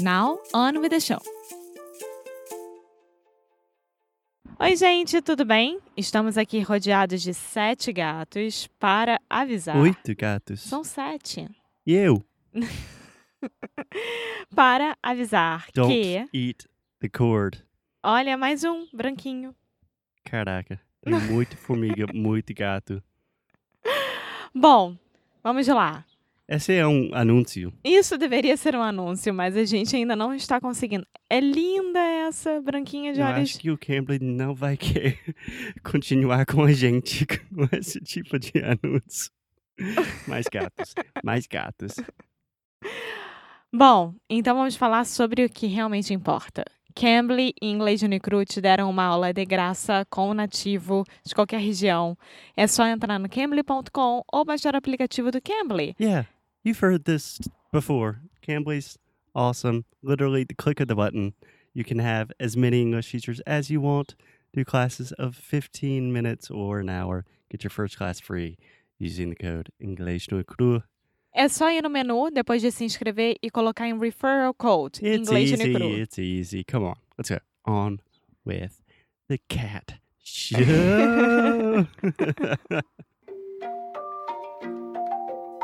Now, on with the show! Oi, gente, tudo bem? Estamos aqui rodeados de sete gatos para avisar. Oito gatos. São sete. E eu? para avisar Don't que. eat the cord. Olha, mais um branquinho. Caraca. Tem muito formiga, muito gato. Bom, vamos lá. Esse é um anúncio. Isso deveria ser um anúncio, mas a gente ainda não está conseguindo. É linda essa branquinha de Eu olhos. acho que o Cambly não vai querer continuar com a gente com esse tipo de anúncio. Mais gatos. Mais gatos. Bom, então vamos falar sobre o que realmente importa. Cambly e Inglês Unicru te deram uma aula de graça com o nativo de qualquer região. É só entrar no cambly.com ou baixar o aplicativo do Cambly. Yeah, you've heard this before. Cambly's awesome. Literally, the click of the button, you can have as many English teachers as you want. Do classes of 15 minutes or an hour. Get your first class free using the code English no Cru. É só ir no menu depois de se inscrever e colocar em referral code It's Inglês easy. Unicru. It's easy. Come on, let's go. On with the cat show.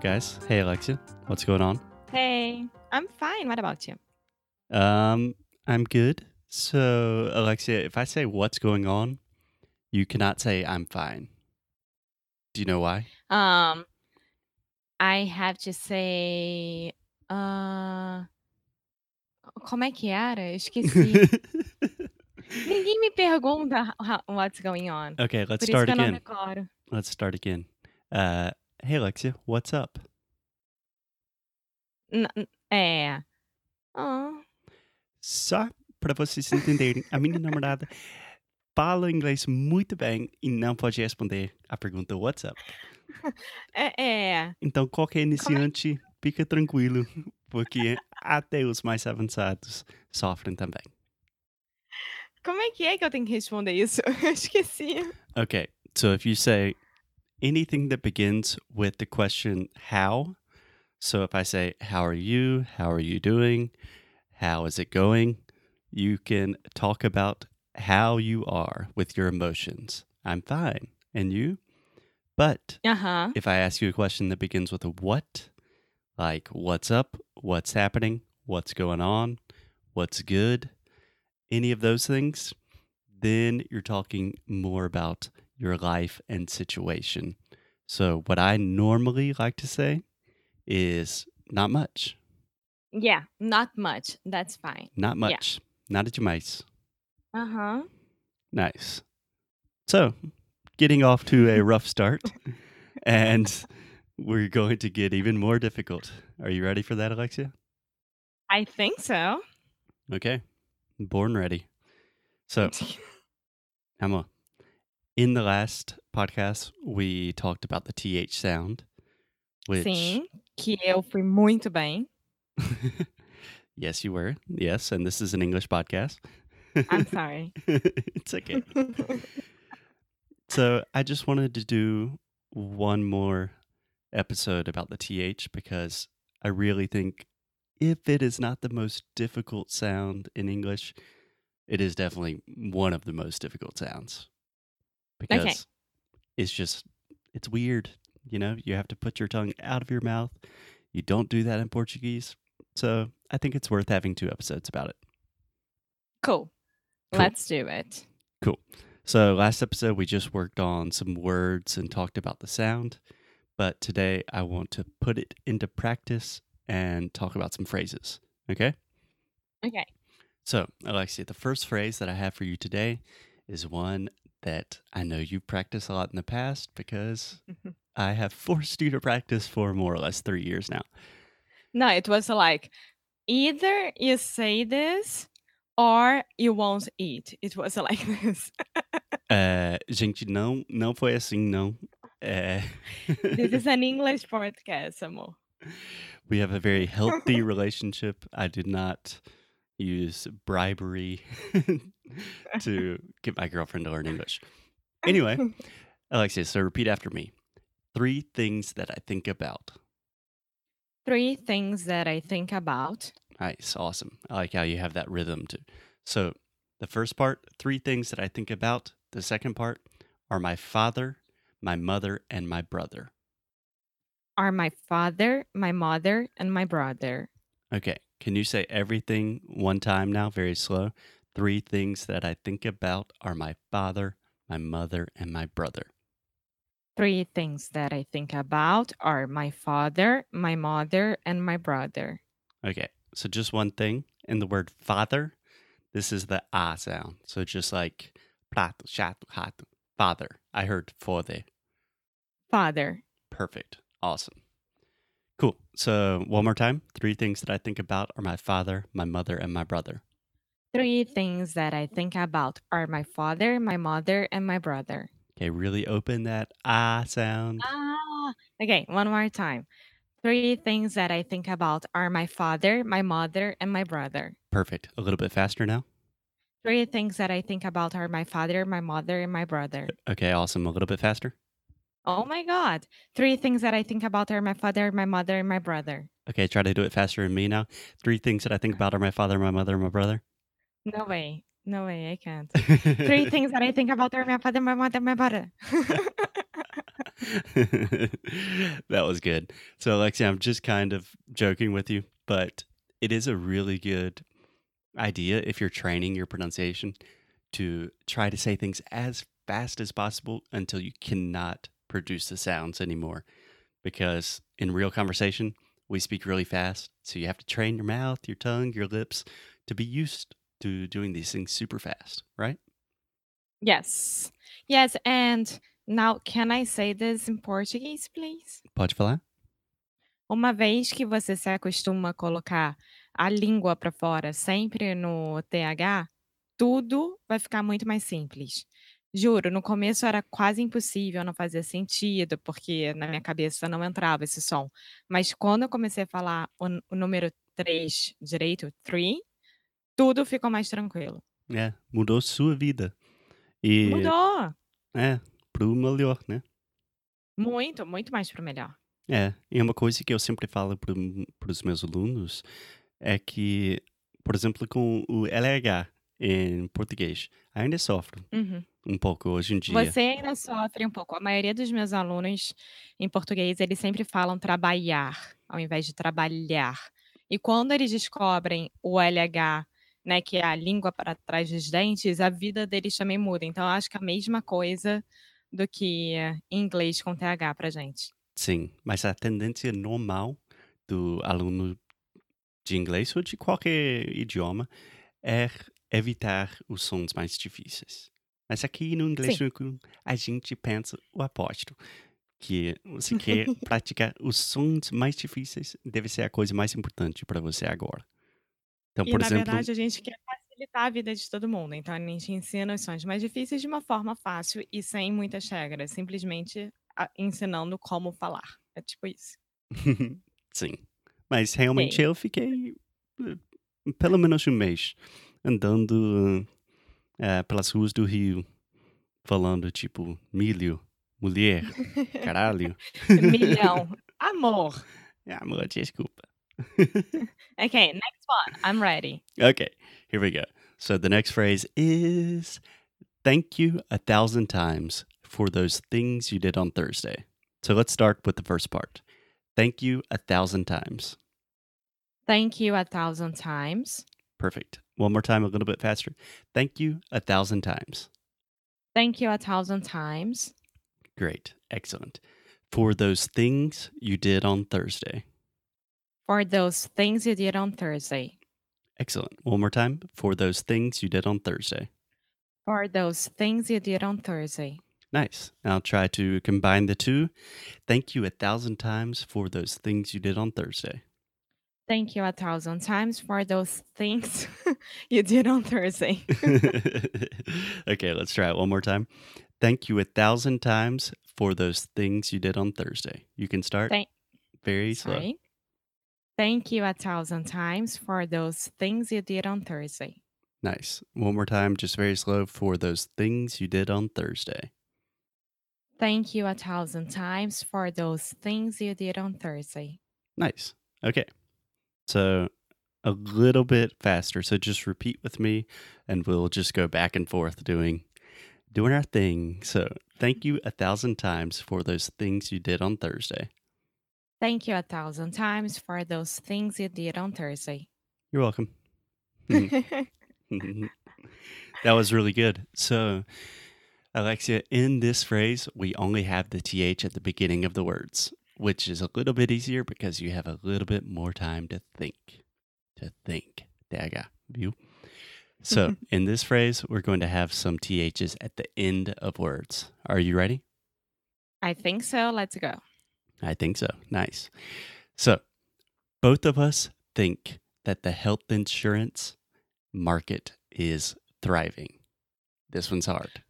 Up, guys? Hey, Alexia. What's going on? Hey, I'm fine. What about you? Um, I'm good. So, Alexia, if I say what's going on, you cannot say I'm fine. Do you know why? Um, I have to say, uh, como é que era? Eu esqueci. Ninguém me pergunta ho- what's going on. okay, let's isso start que eu não again. Let's start again. Uh, hey, Alexia, what's up? N- É. Oh, Só para vocês entenderem, a minha namorada fala inglês muito bem e não pode responder a pergunta what's up. é, é. Então, qualquer iniciante, fica tranquilo, porque até os mais avançados sofrem também. Como é que é que eu tenho que responder isso? Eu esqueci. Okay, so if you say anything that begins with the question how, so if I say, How are you? How are you doing? How is it going? You can talk about how you are with your emotions. I'm fine. And you? But Aham. if I ask you a question that begins with a what, like what's up, what's happening, what's going on, what's good, any of those things, then you're talking more about your life and situation. So, what I normally like to say is not much, Yeah, not much. That's fine. not much, nada Uh huh. Nice. So, getting off to a rough start, and we're going to get even more difficult. Are you ready for that, Alexia? I think so. Okay. Born ready. So, Emma, in the last podcast, we talked about the TH sound, which Sim, que eu fui muito bem. yes, you were. Yes, and this is an English podcast. I'm sorry. it's okay. so I just wanted to do one more episode about the TH because I really think if it is not the most difficult sound in English, it is definitely one of the most difficult sounds. Because Okay. it's just, it's weird. You know, you have to put your tongue out of your mouth. You don't do that in Portuguese. So I think it's worth having two episodes about it. Cool. Cool. Let's do it. Cool. So, last episode, we just worked on some words and talked about the sound. But today, I want to put it into practice and talk about some phrases. Okay? Okay. So, Alexia, the first phrase that I have for you today is one that I know you've practiced a lot in the past because I have forced you to practice for more or less three years now. No, it was like either you say this or you won't eat. It was like this. Uh, gente, não, não foi assim, não. Uh, this is an English podcast, amor. we have a very healthy relationship. I did not use bribery to get my girlfriend to learn English. Anyway, Alexia, so repeat after me. Three things that I think about. Three things that I think about. Nice, awesome. I like how you have that rhythm too. So, the first part, three things that I think about. The second part are my father, my mother, and my brother. Are my father, my mother, and my brother. Okay, can you say everything one time now, very slow? Three things that I think about are my father, my mother, and my brother. Three things that I think about are my father, my mother, and my brother. Okay, so just one thing in the word father, this is the ah sound. So just like prato, rato, father. I heard father. Father. Perfect. Awesome. Cool. So one more time. Three things that I think about are my father, my mother, and my brother. Three things that I think about are my father, my mother, and my brother. Okay, really open that ah sound. Ah, okay, one more time. Three things that I think about are my father, my mother, and my brother. Perfect. A little bit faster now. Three things that I think about are my father, my mother, and my brother. Okay, awesome. A little bit faster. Oh my God. Three things that I think about are my father, my mother, and my brother. Okay, try to do it faster than me now. Three things that I think about are my father, my mother, and my brother. No way. No way. I can't. Three things that I think about are my father, my mother, my brother. that was good. So, Alexia, I'm just kind of joking with you, but it is a really good idea if you're training your pronunciation to try to say things as fast as possible until you cannot produce the sounds anymore. Because in real conversation, we speak really fast. So you have to train your mouth, your tongue, your lips to be used to doing these things super fast, right? yes. Yes. And now, can I say this in Portuguese, please? Pode falar? Uma vez que você se acostuma a colocar a língua para fora sempre no TH, tudo vai ficar muito mais simples. Juro, no começo era quase impossível, não fazia sentido, porque na minha cabeça não entrava esse som. Mas quando eu comecei a falar o, o número 3 direito, 3, tudo ficou mais tranquilo. É, mudou sua vida. E Mudou! é, pro melhor, né? Muito, muito mais pro melhor. É, e uma coisa que eu sempre falo para os meus alunos é que, por exemplo, com o LH em português, ainda sofro Uhum. um pouco hoje em dia. Você ainda sofre um pouco. A maioria dos meus alunos em português, eles sempre falam trabalhar, ao invés de trabalhar. E quando eles descobrem o LH, né, que é a língua para trás dos dentes, a vida deles também muda. Então, eu acho que é a mesma coisa do que em inglês com TH pra gente. Sim, mas a tendência normal do aluno de inglês ou de qualquer idioma é evitar os sons mais difíceis. Mas aqui no inglês Sim. a gente pensa o oposto, que você quer praticar os sons mais difíceis, deve ser a coisa mais importante para você agora. Então, E, por na exemplo, verdade, a gente quer facilitar a vida de todo mundo. Então, a gente ensina os sons mais difíceis de uma forma fácil e sem muitas regras. Simplesmente a- ensinando como falar. É tipo isso. Sim. Mas realmente eu fiquei eh, pelo menos um mês andando eh, pelas ruas do Rio, falando tipo milho, mulher, caralho. Milhão. Amor. Ah, amor, desculpa. Okay, next one. I'm ready. Okay, here we go. So the next phrase is thank you a thousand times for those things you did on Thursday. So let's start with the first part. Thank you a thousand times. Thank you a thousand times. Perfect. One more time, a little bit faster. Thank you a thousand times. Thank you a thousand times. Great. Excellent. For those things you did on Thursday. For those things you did on Thursday. Excellent. One more time. For those things you did on Thursday. For those things you did on Thursday. Nice. I'll try to combine the two. Thank you a thousand times for those things you did on Thursday. Thank you a thousand times for those things you did on Thursday. okay, let's try it one more time. Thank you a thousand times for those things you did on Thursday. You can start Thank- very slow. Thank you a thousand times for those things you did on Thursday. Nice. One more time, just very slow for those things you did on Thursday. Thank you a thousand times for those things you did on Thursday. Nice. Okay. So a little bit faster. So just repeat with me and we'll just go back and forth doing doing our thing. So thank you a thousand times for those things you did on Thursday. Thank you a thousand times for those things you did on Thursday. You're welcome. Mm-hmm. Mm-hmm. that was really good. So Alexia, in this phrase, we only have the TH at the beginning of the words, which is a little bit easier because you have a little bit more time to think. To think. TH, viu? So, in this phrase, we're going to have some THs at the end of words. Are you ready? I think so. Let's go. I think so. Nice. So, both of us think that the health insurance market is thriving. This one's hard.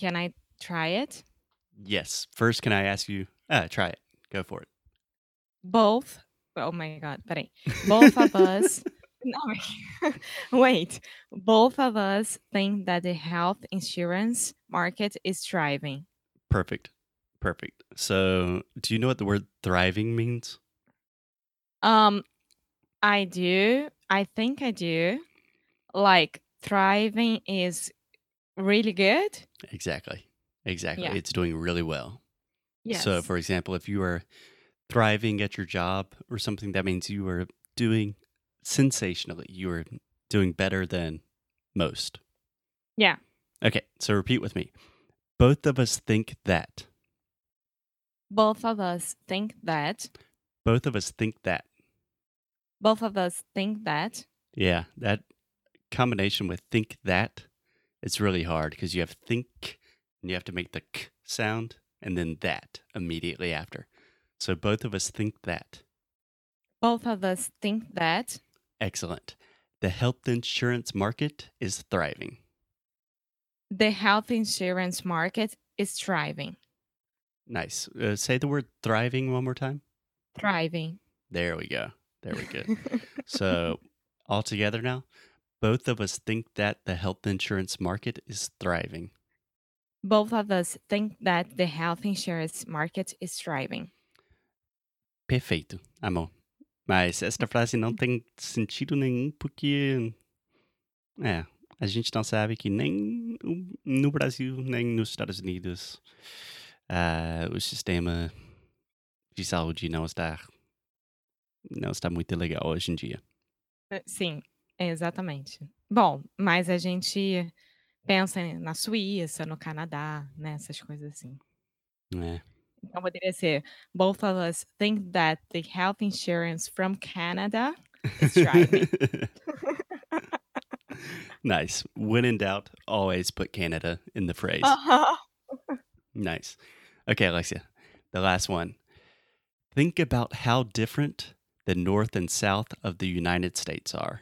Can I try it? Yes. First, can I ask you? Uh, try it. Go for it. Both. Oh my God. Peraí. Both of us. No, wait. Both of us think that the health insurance market is thriving. Perfect. Perfect. So, do you know what the word thriving means? Um, I do. I think I do. Like thriving is really good. Exactly. Exactly. Yeah. It's doing really well. Yes. So, for example, if you are thriving at your job or something, that means you are doing sensationally. You are doing better than most. Yeah. Okay. So, repeat with me. Both of us think that. Both of us think that. Both of us think that. Both of us think that. Yeah. That combination with think that it's really hard because you have think and you have to make the k sound and then that immediately after. So both of us think that. Both of us think that. Excellent. The health insurance market is thriving. The health insurance market is thriving. Nice. Uh, say the word thriving one more time. Thriving. There we go. There we go. so, all together now, both of us think that the health insurance market is thriving. Both of us think that the health insurance market is thriving. Perfeito, amor. Mas esta frase não tem sentido nenhum porque é, a gente não sabe que nem no Brasil, nem nos Estados Unidos, ah, o sistema de saúde não está não está muito legal hoje em dia. Eh, Sim, exatamente. Bom, mas a gente pensa na Suíça, no Canadá, né? Essas coisas assim. É. Então poderia ser both of us think that the health insurance from Canada is thriving. nice. When in doubt, always put Canada in the phrase. Uh-huh. Nice. Okay, Alexia, the last one. Think about how different the North and South of the United States are.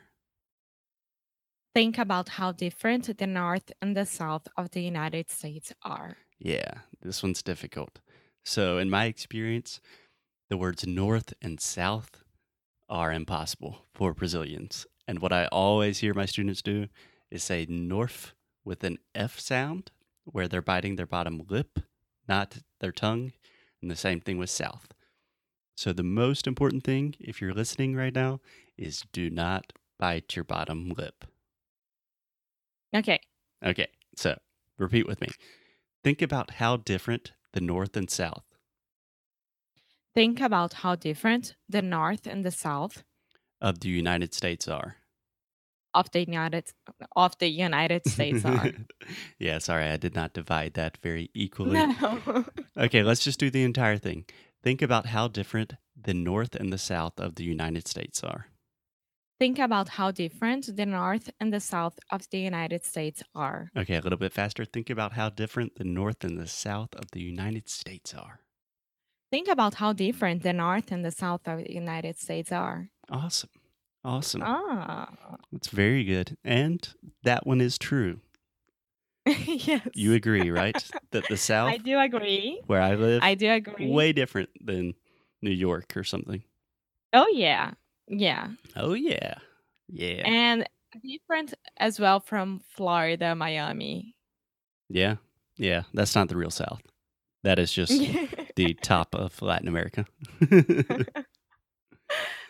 Think about how different the North and the South of the United States are. Yeah, this one's difficult. So, in my experience, the words north and south are impossible for Brazilians. And what I always hear my students do is say north with an F sound, where they're biting their bottom lip, not their tongue. And the same thing with south. So, the most important thing, if you're listening right now, is do not bite your bottom lip. Ok. Okay, so repeat with me. Think about how different the north and south Think about how different the North and the South of the United States are. Of the United of the United States are. yeah, sorry, I did not divide that very equally. no. Okay, let's just do the entire thing. Think about how different the north and the south of the United States are. Think about how different the North and the South of the United States are. Okay, a little bit faster. Think about how different the north and the south of the United States are. Think about how different the North and the South of the United States are. Awesome. Awesome. Ah. That's very good. And that one is true. yes. You agree, right? that the south, I do agree. where I live, I do agree. way different than New York or something. Oh yeah. Yeah. Oh, yeah. Yeah. And different as well from Florida, Miami. yeah. Yeah. That's not the real south. That is just the top of Latin America.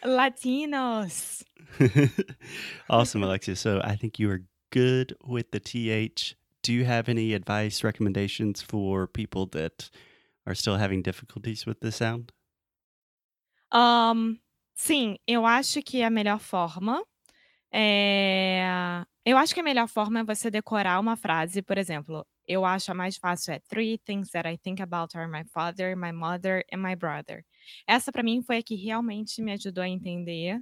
Latinos. awesome, Alexia. So I think you are good with the TH. Do you have any advice, recommendations for people that are still having difficulties with the sound? Ahn, sim, eu acho que a melhor forma é eu acho que a melhor forma é você decorar uma frase, por exemplo, eu acho a mais fácil é "Three things that I think about are my father, my mother and my brother". Essa pra mim foi a que realmente me ajudou a entender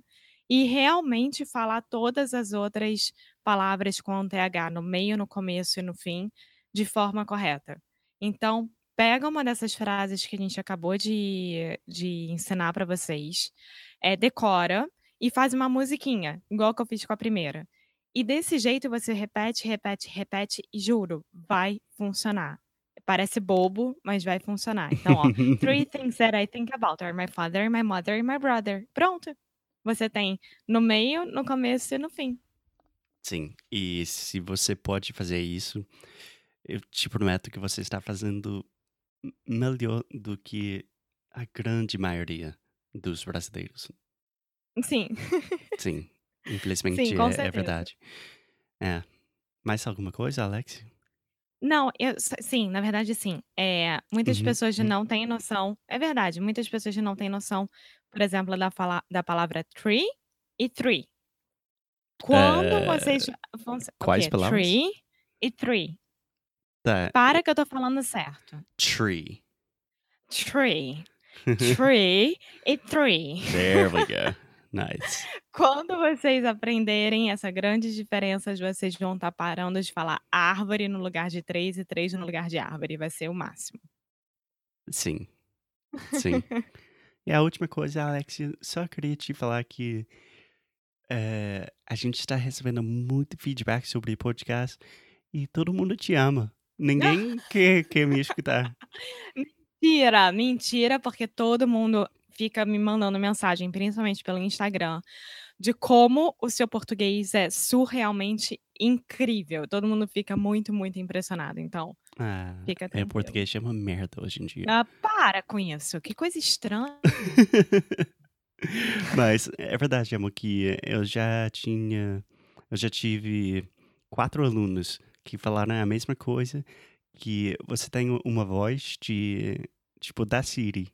e realmente falar todas as outras palavras com TH no meio, no começo e no fim, de forma correta. Então, pega uma dessas frases que a gente acabou de de ensinar pra vocês, eh, decora e faz uma musiquinha, igual que eu fiz com a primeira. E desse jeito você repete, repete, repete e juro, vai funcionar. Parece bobo, mas vai funcionar. Então, ó, "Three things that I think about are my father, my mother and my brother". Pronto. Você tem no meio, no começo e no fim. Sim, e se você pode fazer isso, eu te prometo que você está fazendo melhor do que a grande maioria dos brasileiros. Sim. Sim, infelizmente Sim, é é verdade. É. Mais alguma coisa, Alex? Não, eu sim, na verdade sim. Eh, muitas Uhum, pessoas uhum. não têm noção é verdade, muitas pessoas não têm noção, por exemplo, da fala da palavra tree e three. Quando vocês Eh, vão quais quê? palavras? Tree e three. Tá, Para que eu tô falando certo. tree. Tree. Tree e three. There we go. Nice. Quando vocês aprenderem essa grandes diferenças, vocês vão estar parando de falar árvore no lugar de três e três no lugar de árvore, vai ser o máximo. Sim. Sim. E a última coisa, Alex, só queria te falar que, eh, a gente está recebendo muito feedback sobre podcast e todo mundo te ama. Ninguém quer quer me escutar. Mentira, mentira, porque todo mundo fica me mandando mensagem, principalmente pelo Instagram, de como o seu português é surrealmente incrível. Todo mundo fica muito, muito impressionado, então Ah, fica meu tranquilo. português é uma merda hoje em dia. Ah, para com isso, que coisa estranha. Mas é verdade, amor, que eu já tinha eu já tive 4 alunos que falaram a mesma coisa, que você tem uma voz de tipo, da Siri.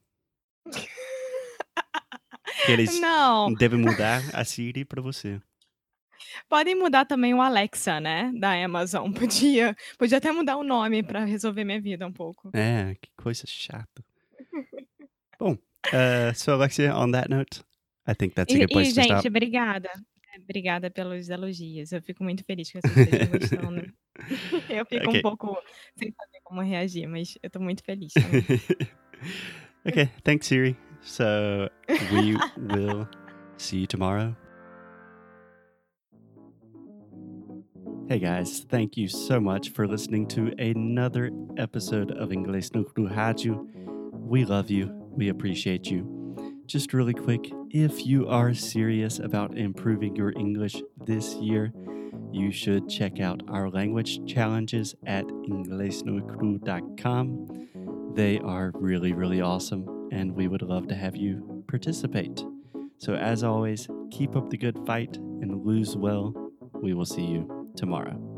Que eles Não. devem mudar a Siri pra você. Podem mudar também o Alexa, né, da Amazon. Podia podia até mudar o nome pra resolver minha vida um pouco. É, que coisa chata. Bom, uh, so Alexia, on that note, I think that's a E good e place to gente, stop. obrigada. Obrigada pelos elogios. Eu fico muito feliz que vocês estejam gostando. Eu fico um Ok. pouco sem saber como reagir, mas eu tô muito feliz okay, thanks, Siri. So we will see you tomorrow. Hey guys, thank you so much for listening to another episode of Inglês no Rádio. We love you. We appreciate you. just really quick, if you are serious about improving your English this year, you should check out our language challenges at inglesnuecru.com. They are really, really awesome, and we would love to have you participate. So, as always, keep up the good fight and lose well. We will see you tomorrow.